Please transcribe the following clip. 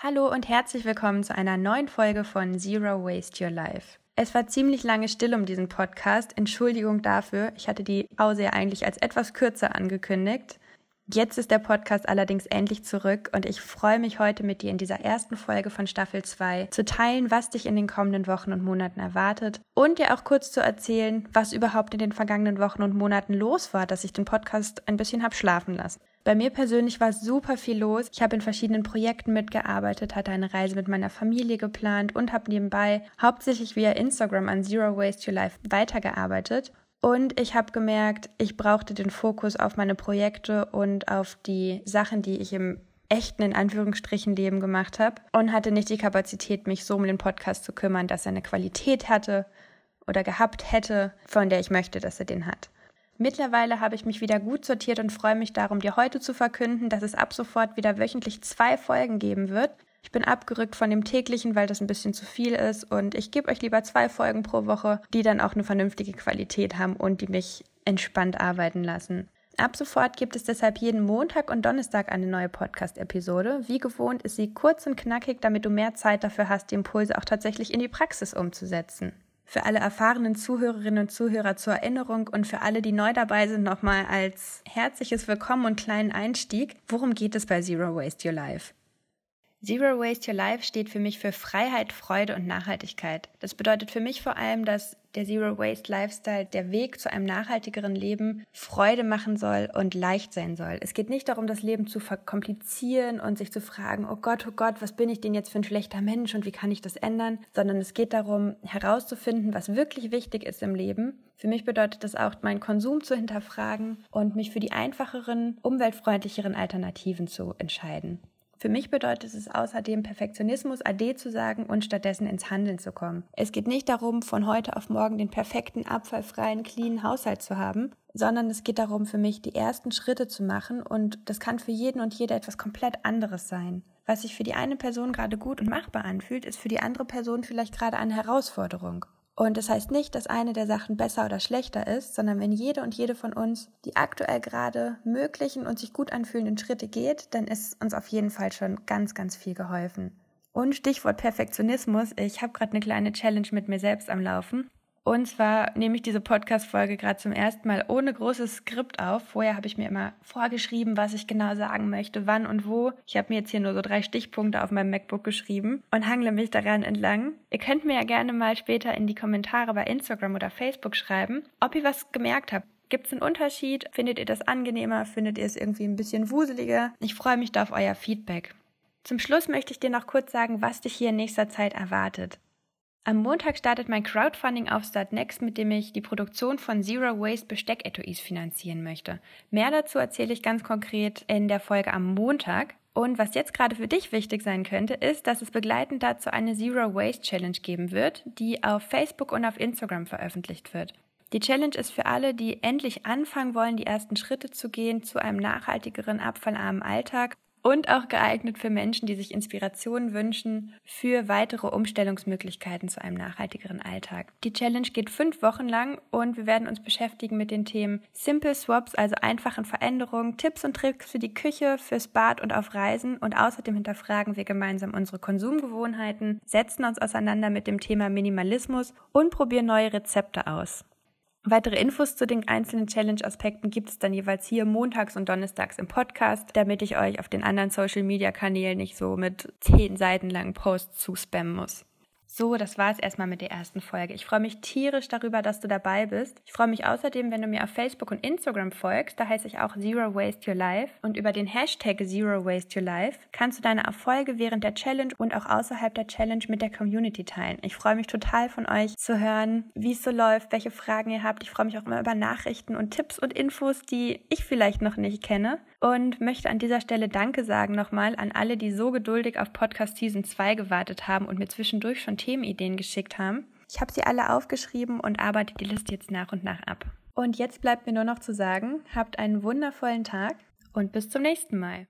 Hallo und herzlich willkommen zu einer neuen Folge von Zero Waste Your Life. Es war ziemlich lange still um diesen Podcast. Entschuldigung dafür. Ich hatte die Pause ja eigentlich als etwas kürzer angekündigt. Jetzt ist der Podcast allerdings endlich zurück und ich freue mich heute mit dir in dieser ersten Folge von Staffel 2 zu teilen, was dich in den kommenden Wochen und Monaten erwartet und dir auch kurz zu erzählen, was überhaupt in den vergangenen Wochen und Monaten los war, dass ich den Podcast ein bisschen hab schlafen lassen. Bei mir persönlich war super viel los. Ich habe in verschiedenen Projekten mitgearbeitet, hatte eine Reise mit meiner Familie geplant und habe nebenbei hauptsächlich via Instagram an Zero Waste Your Life weitergearbeitet. Und ich habe gemerkt, ich brauchte den Fokus auf meine Projekte und auf die Sachen, die ich im echten, in Anführungsstrichen, Leben gemacht habe und hatte nicht die Kapazität, mich so um den Podcast zu kümmern, dass er eine Qualität hatte oder gehabt hätte, von der ich möchte, dass er den hat. Mittlerweile habe ich mich wieder gut sortiert und freue mich darum, dir heute zu verkünden, dass es ab sofort wieder wöchentlich zwei Folgen geben wird. Ich bin abgerückt von dem täglichen, weil das ein bisschen zu viel ist und ich gebe euch lieber zwei Folgen pro Woche, die dann auch eine vernünftige Qualität haben und die mich entspannt arbeiten lassen. Ab sofort gibt es deshalb jeden Montag und Donnerstag eine neue Podcast-Episode. Wie gewohnt ist sie kurz und knackig, damit du mehr Zeit dafür hast, die Impulse auch tatsächlich in die Praxis umzusetzen. Für alle erfahrenen Zuhörerinnen und Zuhörer zur Erinnerung und für alle, die neu dabei sind, nochmal als herzliches Willkommen und kleinen Einstieg. Worum geht es bei Zero Waste Your Life? Zero Waste Your Life steht für mich für Freiheit, Freude und Nachhaltigkeit. Das bedeutet für mich vor allem, dass der Zero Waste Lifestyle, der Weg zu einem nachhaltigeren Leben, Freude machen soll und leicht sein soll. Es geht nicht darum, das Leben zu verkomplizieren und sich zu fragen, oh Gott, oh Gott, was bin ich denn jetzt für ein schlechter Mensch und wie kann ich das ändern, sondern es geht darum, herauszufinden, was wirklich wichtig ist im Leben. Für mich bedeutet das auch, meinen Konsum zu hinterfragen und mich für die einfacheren, umweltfreundlicheren Alternativen zu entscheiden. Für mich bedeutet es außerdem, Perfektionismus ade zu sagen und stattdessen ins Handeln zu kommen. Es geht nicht darum, von heute auf morgen den perfekten, abfallfreien, cleanen Haushalt zu haben, sondern es geht darum, für mich die ersten Schritte zu machen und das kann für jeden und jede etwas komplett anderes sein. Was sich für die eine Person gerade gut und machbar anfühlt, ist für die andere Person vielleicht gerade eine Herausforderung. Und das heißt nicht, dass eine der Sachen besser oder schlechter ist, sondern wenn jede und jede von uns die aktuell gerade möglichen und sich gut anfühlenden Schritte geht, dann ist uns auf jeden Fall schon ganz, ganz viel geholfen. Und Stichwort Perfektionismus. Ich habe gerade eine kleine Challenge mit mir selbst am Laufen. Und zwar nehme ich diese Podcast-Folge gerade zum ersten Mal ohne großes Skript auf. Vorher habe ich mir immer vorgeschrieben, was ich genau sagen möchte, wann und wo. Ich habe mir jetzt hier nur so drei Stichpunkte auf meinem MacBook geschrieben und hangle mich daran entlang. Ihr könnt mir ja gerne mal später in die Kommentare bei Instagram oder Facebook schreiben, ob ihr was gemerkt habt. Gibt es einen Unterschied? Findet ihr das angenehmer? Findet ihr es irgendwie ein bisschen wuseliger? Ich freue mich da auf euer Feedback. Zum Schluss möchte ich dir noch kurz sagen, was dich hier in nächster Zeit erwartet. Am Montag startet mein Crowdfunding auf Startnext, mit dem ich die Produktion von Zero Waste Bestecketuis finanzieren möchte. Mehr dazu erzähle ich ganz konkret in der Folge am Montag. Und was jetzt gerade für dich wichtig sein könnte, ist, dass es begleitend dazu eine Zero Waste Challenge geben wird, die auf Facebook und auf Instagram veröffentlicht wird. Die Challenge ist für alle, die endlich anfangen wollen, die ersten Schritte zu gehen zu einem nachhaltigeren, abfallarmen Alltag und auch geeignet für Menschen, die sich Inspirationen wünschen für weitere Umstellungsmöglichkeiten zu einem nachhaltigeren Alltag. Die Challenge geht fünf Wochen lang und wir werden uns beschäftigen mit den Themen Simple Swaps, also einfachen Veränderungen, Tipps und Tricks für die Küche, fürs Bad und auf Reisen und außerdem hinterfragen wir gemeinsam unsere Konsumgewohnheiten, setzen uns auseinander mit dem Thema Minimalismus und probieren neue Rezepte aus. Weitere Infos zu den einzelnen Challenge-Aspekten gibt es dann jeweils hier montags und donnerstags im Podcast, damit ich euch auf den anderen Social-Media-Kanälen nicht so mit zehn Seiten langen Posts zuspammen muss. So, das war es erstmal mit der ersten Folge. Ich freue mich tierisch darüber, dass du dabei bist. Ich freue mich außerdem, wenn du mir auf Facebook und Instagram folgst. Da heiße ich auch Zero Waste Your Life. Und über den Hashtag Zero Waste Your Life kannst du deine Erfolge während der Challenge und auch außerhalb der Challenge mit der Community teilen. Ich freue mich total von euch zu hören, wie es so läuft, welche Fragen ihr habt. Ich freue mich auch immer über Nachrichten und Tipps und Infos, die ich vielleicht noch nicht kenne und möchte an dieser Stelle Danke sagen nochmal an alle, die so geduldig auf Podcast Season 2 gewartet haben und mir zwischendurch schon Themenideen geschickt haben. Ich habe sie alle aufgeschrieben und arbeite die Liste jetzt nach und nach ab. Und jetzt bleibt mir nur noch zu sagen, habt einen wundervollen Tag und bis zum nächsten Mal.